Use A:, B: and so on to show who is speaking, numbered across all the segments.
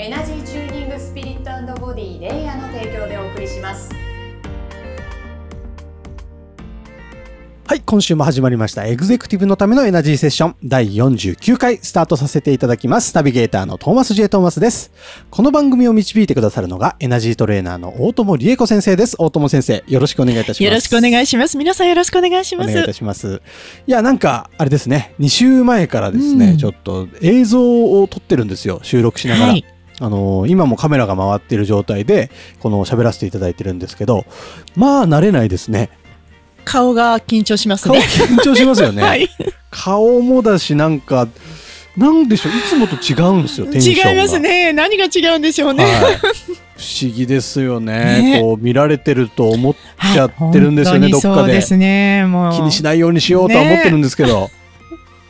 A: エナジーチューニングスピリットボディレイヤーの提供でお送りします
B: はい、今週も始まりました。エグゼクティブのためのエナジーセッション第49回スタートさせていただきます。ナビゲーターのトーマス J. トーマスです。この番組を導いてくださるのがエナジートレーナーの大友理恵子先生です。大友先生、よろしくお願いいたします。
C: よろしくお願いします。皆さんよろしくお願いします。
B: お願いいたします。いや、なんか、あれですね、2週前からですね、
C: うん
B: ちょっと映像を撮ってるんですよ、収録しながら。
C: はい。
B: あのー今もカメラが回ってる状態で、この喋らせていただいてるんですけど、まあ、慣れないですね。
C: 顔が緊張します
B: 顔
C: ね。
B: 緊張しますよね。
C: はい。
B: 顔もだし、なんか、なんでしょう、いつもと違うんですよ、テンションが。
C: 違います。ね。何が違うんでしょうね。
B: はい。不思議ですよね。
C: ね
B: こう、見られてると思っ
C: はい
B: ちゃってるんですよね、どっかで
C: で。すね。もう。
B: 気にしないようにしようとは思ってるんですけど。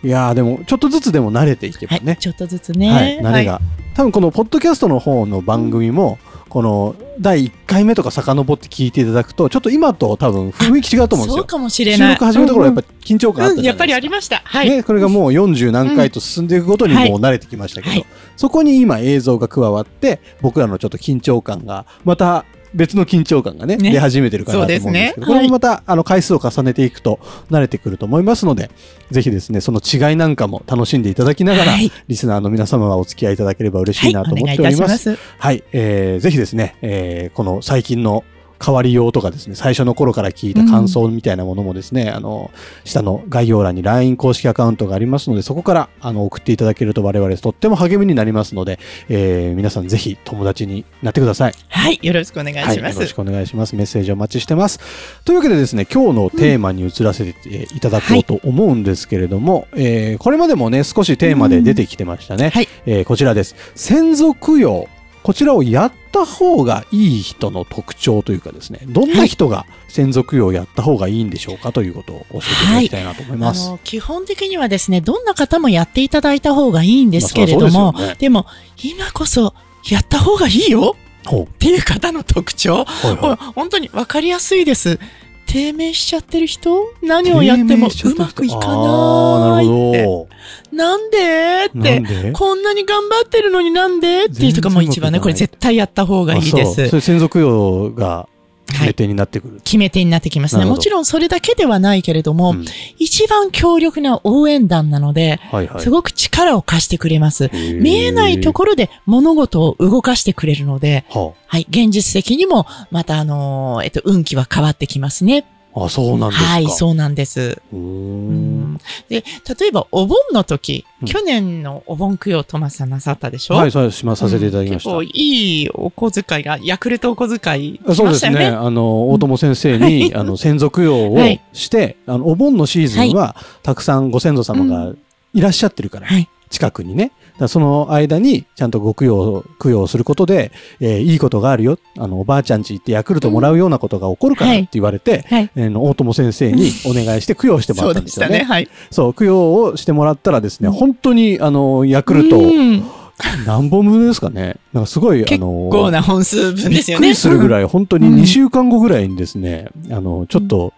B: いやーでも、ちょっとずつでも慣れていけば
C: はい。
B: ね。
C: ちょっとずつね。
B: はい、慣れが。
C: は
B: 多分このポッドキャストの方の番組も、この第1回目とか遡って聞いていただくと、ちょっと今と多分雰囲気違うと思うんですよ。
C: そうかもしれない。
B: 収録始めた頃はやっぱり緊張感あった
C: うん、
B: じゃないですか。
C: やっぱりありました。はい。
B: ね、これがもう40何回と進んでいくごとに
C: はい
B: もう慣れてきましたけど、
C: はい
B: そこに今映像が加わって、僕らのちょっと緊張感が、また別の緊張感がね、
C: ね
B: 出始めてるかなと思うんですけど、
C: ね
B: これもまた、あの回数を重ねていくと慣れてくると思いますので、ぜひですね、その違いなんかも楽しんでいただきながら、
C: はい
B: リスナーの皆様はお付き合いいただければ嬉し
C: はいい。
B: なと思っておりま。
C: すす。
B: はい、えー、ぜひですね、えー、この最近の変わりようとかですね、最初の頃から聞いた感想みたいなものもですね、あの、下の概要欄に LINE 公式アカウントがありますので、そこからあの送っていただけると我々とっても励みになりますので、えー、皆さんぜひ友達になってください。
C: はい。よろしくお願いし
B: はい、
C: ます
B: よろし。くお願いします。メッセージお待ちしてます。というわけでですね、今日のテーマに移らせていただこうと思うんですけれども、えーこれまでもね、少しテーマで出てきてましたね。
C: はい。
B: えーこちらです。先祖供養。こちらをやった方がいい人の特徴というかですね、どんな人が先祖供養をやった方がいいんでしょうかということを教えていただきたいなと思います。
C: あの基本的にはですね、どんな方もやっていただいた方がいいんですけれども、
B: まあでね。
C: でも、今こそやった方がいいよっていう方の特徴、
B: はいは
C: 本当に分かりやすいです。低迷しちゃってる人？何をやってもうまくいかないって。
B: な
C: んで？
B: ど。
C: って。こんなに頑張ってるのになんで？っていう人がもう一番ね、これ絶対やった方がいいで
B: あそう
C: す
B: そ。れ先祖供養が決
C: はい。
B: め手になってくる。
C: 決め手になってきますね。もちろんそれだけではないけれども、
B: うん
C: 一番強力な応援団なので、
B: はいはい。
C: すごく力を貸してくれます。見えないところで物事を動かしてくれるので、
B: ろ。
C: はい、現実的にも、またあのーえっと、運気は変わってきますね。
B: はあ、あ、そうなんですか。
C: はい、そうなんです。で、例えばお盆の時、
B: うん。
C: 去年のお盆供養トマスさんなさったでしょ？
B: はい、そうしまさせていただきました。
C: うん。結構いいお小遣いが、ヤクルトお小遣い
B: あ
C: 来
B: そうですね。あの、大友先生に、
C: はい
B: あの、先祖供養を
C: はい。
B: して、あの、お盆のシーズンは、たくさんご先祖様がいらっしゃってるから、
C: はい。
B: 近くにね。その間に、ちゃんとご供養、供養することで、えーいいことがあるよ。あの、おばあちゃんち行ってヤクルトもらうようなことが起こるから
C: はい
B: って言われて、
C: はい。
B: えーの大友先生にお願いして供養してもら
C: そう
B: ったんでよね。
C: ですしたね。はい。
B: そう、供養をしてもらったらですね、
C: うん
B: 本当に、あの、ヤクルト、
C: うん
B: 何本分ですかね。なんかすごい、あ
C: 結
B: の、
C: 構な本数分ですよね。
B: びっくりするぐらい、本当に
C: うん
B: 2週間後ぐらいにですね、あの、ちょっと、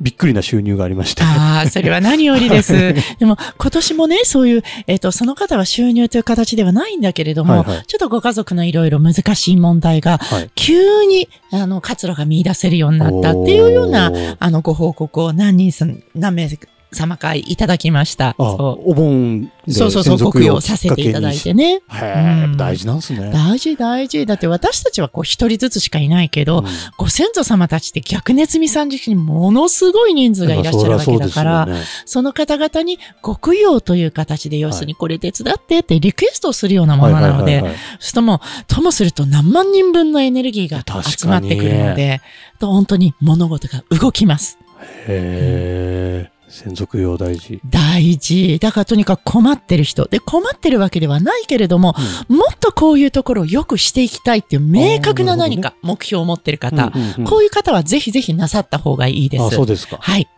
B: びっくりな収入がありまして。
C: ああ、それは何よりです。でも、今年もね、そういう、えっ、と、その方は収入という形ではないんだけれども、
B: はいはい
C: ちょっとご家族のいろいろ難しい問題が、
B: はい。
C: 急に、あの、活路が見出せるようになったっていうようなあの、ご報告を何人さん、何名様かいただきました。
B: お盆
C: そうそうそう、ご供養させていただいてね。うん
B: 大事なんですね。
C: 大事大事。だって私たちはこう一人ずつしかいないけど、
B: うん
C: ご先祖様たちって逆熱味三時にものすごい人数がいらっしゃるわけだから、
B: そね
C: その方々にご供養という形で、要するにこれ手伝ってってリクエストをするようなものなので、そともう、ともすると何万人分のエネルギーが集まってくるので、と本当に物事が動きます。
B: へえ。専属用大事。
C: 大事。だからとにかく困ってる人。で、困ってるわけではないけれども、もっとこういうところを良くしていきたいっていう明確な何か目標を持ってる方、
B: うんうんうん
C: こういう方はぜひぜひなさった方がいいです。
B: あ、そうですか。
C: はい。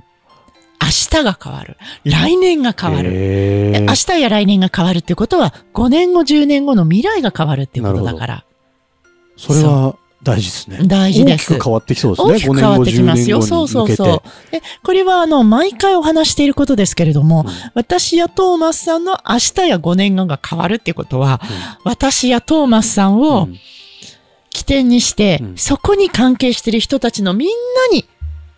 C: 明日が変わる。来年が変わる。明日や来年が変わるってことは、5年後、10年後の未来が変わるっていうことだから。
B: それは大事ですね。
C: 大事です
B: 大きく変わってきそうですね。
C: 大きく変わってきますよ。
B: 5年後
C: そう
B: 10年後に向けて
C: そうそう。で、これはあの、毎回お話していることですけれども、
B: うん
C: 私やトーマスさんの明日や5年後が変わるっていうことは、私やトーマスさん
B: うん
C: を起点にして、
B: うん
C: そこに関係している人たちのみんなに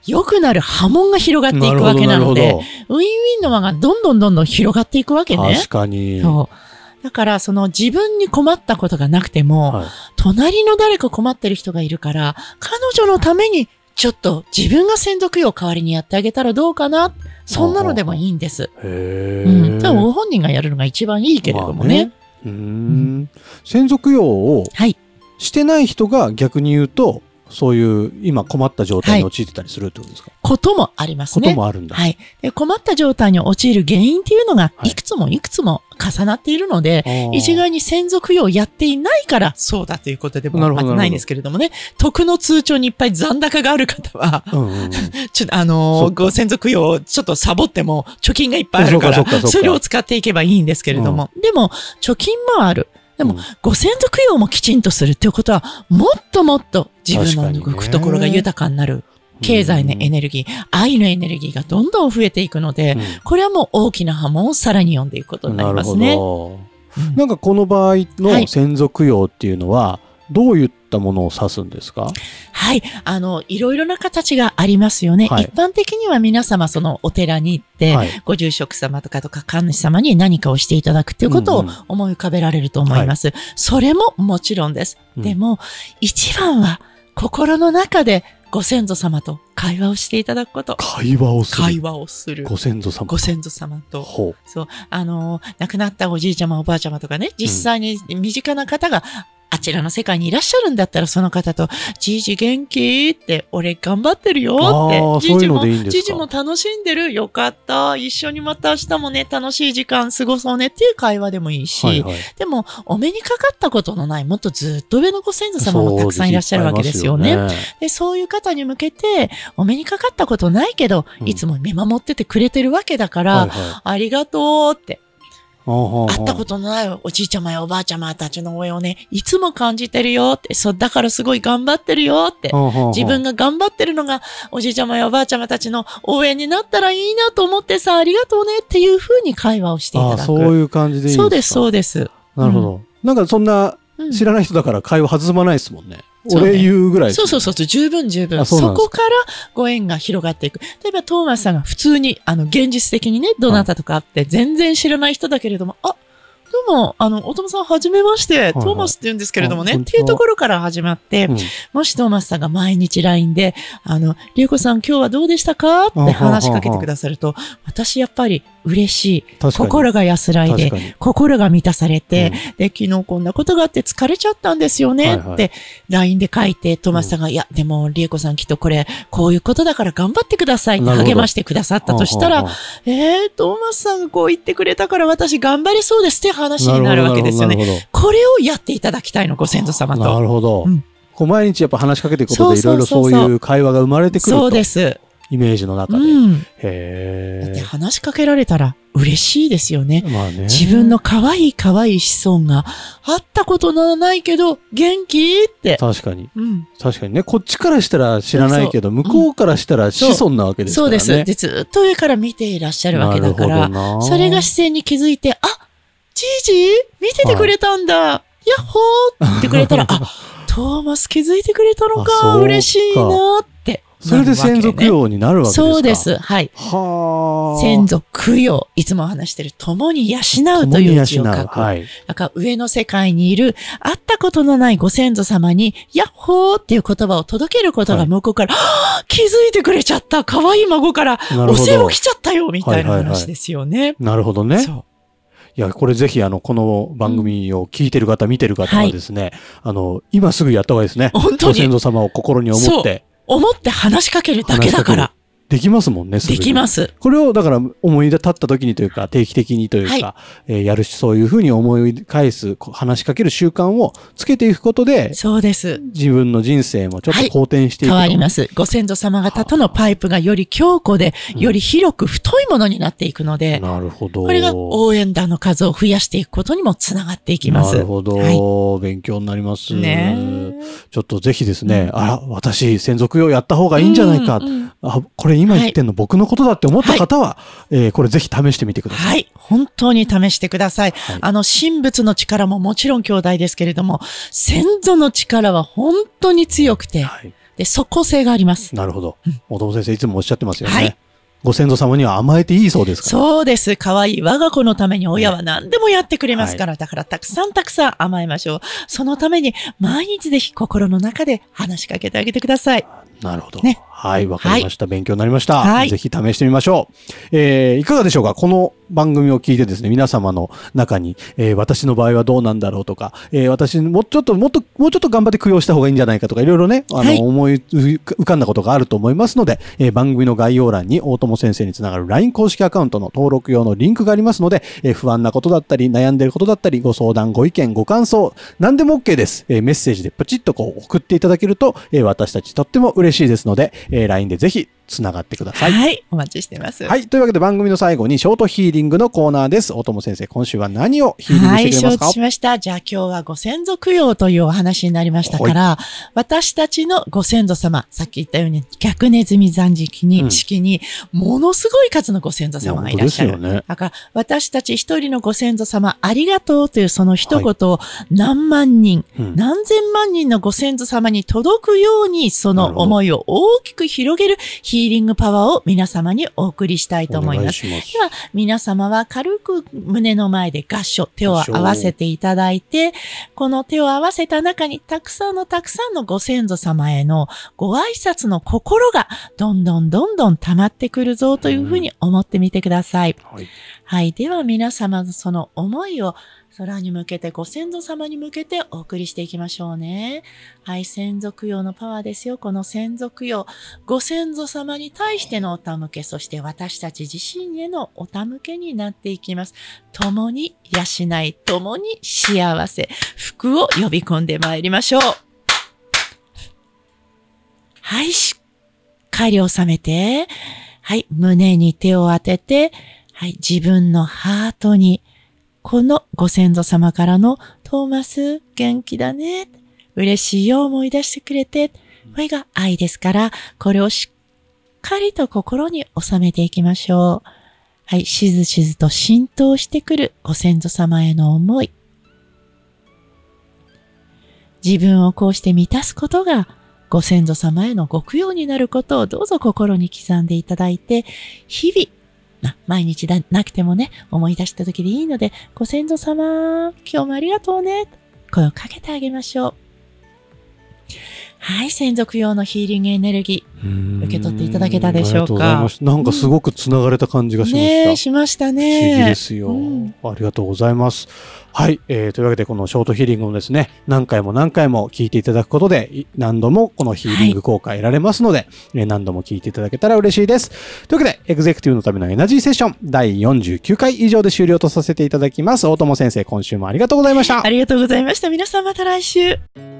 C: 良くなる波紋が広がっていくわけなので、ウィンウィンの輪がどんどんどんどん広がっていくわけね。
B: 確かに。
C: そう。だから、その自分に困ったことがなくても、
B: はい
C: 隣の誰か困ってる人がいるから、彼女のために、ちょっと自分が専属用代わりにやってあげたらどうかな。そんなのでもいいんです。
B: へ
C: うん。
B: ー
C: でもご本人がやるのが一番いいけれどもね。
B: まあうーん。専属用を
C: はい。
B: してない人が逆に言うと、そういう今困った状態に陥ってたりするってことですか、
C: こともあります
B: こと
C: ね。
B: もあるんだ。
C: はい。で困った状態に陥る原因っていうのが、
B: はい
C: いくつもいくつも重なっているので、
B: あー。
C: 一概に専属用をやっていないから、そうだということでもまずないんですけれどもね、徳の通帳にいっぱい残高がある方は、
B: うんうんうん。
C: ちょっとあのーご専属用をちょっとサボっても貯金がいっぱいあるからそれを使っていけばいいんですけれども、でも貯金もある。でも、
B: うん
C: ご専属用もきちんとするっていうことは、もっともっと自分の
B: 確かにね
C: 懐が豊かになる。経済のエネルギー、愛のエネルギーがどんどん増えていくので、
B: うん
C: これはもう大きな波紋をさらに読んでいくことになりますね。
B: なるほ
C: うん
B: ど。なんかこの場合
C: はい
B: の専属用っていうのは、どういったものを指すんですか？
C: はい。あの、いろいろな形がありますよね。
B: はい
C: 一般的には皆様そのお寺に行って、
B: はい
C: ご住職様とかとか神主様に何かをしていただくっていうことを
B: うんうん
C: 思い浮かべられると思います。それももちろんです。
B: うん
C: でも、一番は心の中でご先祖様と会話をしていただくこと。
B: 会話をする。
C: 会話をする。
B: ご先祖様。
C: ご先祖様と。
B: ほ
C: そう、あのー亡くなったおじいちゃまおばあちゃまとかね、実際に身近な方が、あちらの世界にいらっしゃるんだったら、その方と、じいじ元気って、俺頑張ってるよって、じいじも、じいじも楽しんでる、よかった、一緒にまた明日もね、楽しい時間過ごそうねっていう会話でもいいし、
B: う。はいはい。
C: でも、お目にかかったことのない、もっとずっと上のご先祖様もたくさんいらっしゃるわけですよね。
B: そうですいっぱいいますよ
C: で、そういう方に向けて、お目にかかったことないけど、
B: うん
C: いつも見守っててくれてるわけだから、
B: はいはい
C: ありがとうって、
B: 会
C: 会ったことのないおじいちゃまやおばあちゃまたちの応援をね、いつも感じてるよって、そう、だからすごい頑張ってるよって、自分
B: が
C: が頑張ってるのがおじいちゃまやおばあちゃまたちの応援になったらいいなと思ってさ、ありがとうねっていうふうに会話をしていただく。
B: あそういう感じでいいんですか
C: そうです、そうです。
B: なるほど。なんかそんな
C: うん
B: 知らない人だから会話弾まないですもんね。
C: そうね。
B: 俺言うぐらいです
C: そうそうそう十分十分。
B: あそ
C: そこからご縁が広がっていく。例えば、トーマスさんが普通に、あの、現実的にね、どなたとか会って、全然知らない人だけれども、あ、どうも、あの、おともさんはじめまして、
B: はい
C: トーマスって言うんですけれどもね、
B: あ
C: っていうところから始まって、
B: うん。
C: もしトーマスさんが毎日 LINE で、あの、りゅうこさん今日はどうでしたか？って話しかけてくださると、私やっぱり嬉しい。心が安らいで心が満たされて、
B: うん
C: で、昨日こんなことがあって疲れちゃったんですよねって LINE で書いて、トーマスさんが、いや、でも、りえこさんきっとこれ、こういうことだから頑張ってくださいって励ましてくださったとしたらえー、トーマスさんがこう言ってくれたから私頑張れそうですって話になるわけですよね。これをやっていただきたいの、ご先祖様
B: ほど。な
C: と。
B: るほど
C: うん。
B: こう毎日やっぱ話しかけていくことでいろいろ
C: そそうそうそう
B: そうういう会話が生まれてくる
C: そ
B: と。
C: うです。
B: イメージの中で。
C: うん。だって
B: へ
C: 話しかけられたら嬉しいですよね
B: え。。まあね。
C: 自分の可愛い可愛い子孫が会ったことのないけど元気って。
B: 確かに。
C: うん。
B: 確かにね。こっちからしたら知らないけど、
C: そう
B: 向こうからしたら子孫なわけですからね。
C: そうです。で、ずっと上から見ていらっしゃるわけだから、
B: なるほどな
C: それが視線に気づいて、あ、じいじ見ててくれたんだ、ヤッホーって言ってくれたら、あ、トーマス気づいてくれたのか、嬉しいなって
B: それで専属用になるわけですか？
C: そうです。はい。
B: はあ。
C: 先祖供養、いつも話してる、共に養うという字を書く。
B: はい。
C: だから上の世界にいる、会ったことのないご先祖様に、ヤッホーっていう言葉を届けること
B: はい
C: が向こうから、はぁ気づいてくれちゃった可愛い孫から、お世話来ちゃったよみたいな
B: はいはいはい
C: 話ですよね。
B: なるほどね。
C: そう。
B: いや、これぜひ、あの、この番組を聞いてる方、見てる方はですね、あの、今すぐやった方がいいですね。
C: 本当に
B: ご先祖様を心に思って。
C: 思って話しかけるだけだから。
B: できますもんね、
C: で
B: に
C: きます。
B: これをだから思い立った時にというか定期的にというか、
C: はい
B: えーやるしそういうふうに思い返す話しかける習慣をつけていくことで
C: そうです。
B: 自分の人生もちょっと好転していくと、
C: 変わります。ご先祖様方とのパイプがより強固で、より広く太いものになっていくので、
B: なるほど。
C: これが応援団の数を増やしていくことにもつながっていきます。
B: なるほど、
C: はい
B: 勉強になります。
C: ね
B: ちょっとぜひですね、あら、私、専属用やった方がいいんじゃないか。
C: うんうん
B: あ、これ今言ってんの僕のことだって思った方は、えーこれぜひ試してみてください。
C: はい。本当に試してください。
B: はい
C: あの、神仏の力ももちろん兄弟ですけれども、先祖の力は本当に強くて、
B: はい
C: で、即効性があります。
B: なるほど。大友先生いつもおっしゃってますよね。
C: はい
B: ご先祖様には甘えていいそうですから。
C: そうです。可愛い我が子のために親は何でもやってくれますから、だからたくさんたくさん甘えましょう。そのために毎日ぜひ心の中で話しかけてあげてください。
B: なるほど。
C: ね
B: はい、わかりました。勉強になりました。
C: はい
B: ぜひ試してみましょう。えーいかがでしょうか？この番組を聞いてですね、皆様の中に、えー私の場合はどうなんだろうとか、えー私、もうちょっと、もっと、もうちょっと頑張って供養した方がいいんじゃないかとか、いろいろね、あの、
C: はい
B: 思い浮かんだことがあると思いますので、えー番組の概要欄に大友先生につながる LINE 公式アカウントの登録用のリンクがありますので、えー不安なことだったり、悩んでることだったり、ご相談、ご意見、ご感想、何でも OK です。えーメッセージでプチッとこう送っていただけると、えー私たちとっても嬉しいですので、えー LINE でぜひつながってください。
C: はい。お待ちしてます。
B: はい。というわけで番組の最後にショートヒーリングのコーナーです。大友先生、今週は何をヒーリング
C: はい、承
B: してくれますか、
C: 知しました。じゃあ今日はご先祖供養というお話になりましたから、私たちのご先祖様、さっき言ったように逆ネズミ残式に、
B: うん
C: 式に、ものすごい数のご先祖様がいらっしゃる。
B: ね
C: だから、私たち一人のご先祖様、ありがとうというその一言を何万人、
B: うん
C: 何千万人のご先祖様に届くように、その思いを大きく広げるヒーリングパワーを皆様にお送りしたいと思います。
B: ます
C: では、皆様は軽く胸の前で合掌、手を合わせていただいて、この手を合わせた中にたくさんのたくさんのご先祖様へのご挨拶の心がどんどんどんどん溜まってくるぞというふうに思ってみてください。
B: はい。
C: はい。では皆様のその思いを空に向けてご先祖様に向けてお送りしていきましょうね。はい。先祖供養のパワーですよ。この先祖供養。ご先祖様に対してのお手向け、そして私たち自身へのお手向けになっていきます。共に養い、共に幸せ、福を呼び込んでまいりましょう。はい。しっかり収めて、はい。胸に手を当てて、はい。自分のハートに、このご先祖様からのトーマス元気だね。嬉しいよ思い出してくれて。これが愛ですから、これをしっかりと心に収めていきましょう。はい。しずしずと浸透してくるご先祖様への思い。自分をこうして満たすことがご先祖様へのご供養になることをどうぞ心に刻んでいただいて、日々、な毎日だなくてもね、思い出した時でいいので、ご先祖様、今日もありがとうね、声をかけてあげましょう。はい、専属用のヒーリングエネルギ
B: 受
C: 受け取っていただけたでしょうか
B: う。なんかすごく繋がれた感じが
C: ー。
B: しました。
C: ねえ、しました
B: 不
C: ね。
B: 思議ですよ、
C: うん
B: ありがとうございます。はい、えーというわけでこのショートヒーリングをですね、何回も何回も聞いていただくことで、い何度もこのヒーリング効果得られますので、えー何度も聞いていただけたら嬉しいです。というわけで、エグゼクティブのためのエナジーセッション第49回以上で終了とさせていただきます。大友先生、今週もありがとうございました
C: あ。りがとうございました。皆さんまた来週。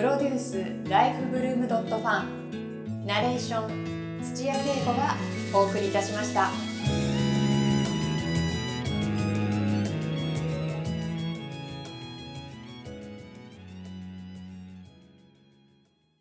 A: プロデュースライフブルームドットファンナレーション土屋恵子がお送りいたしました。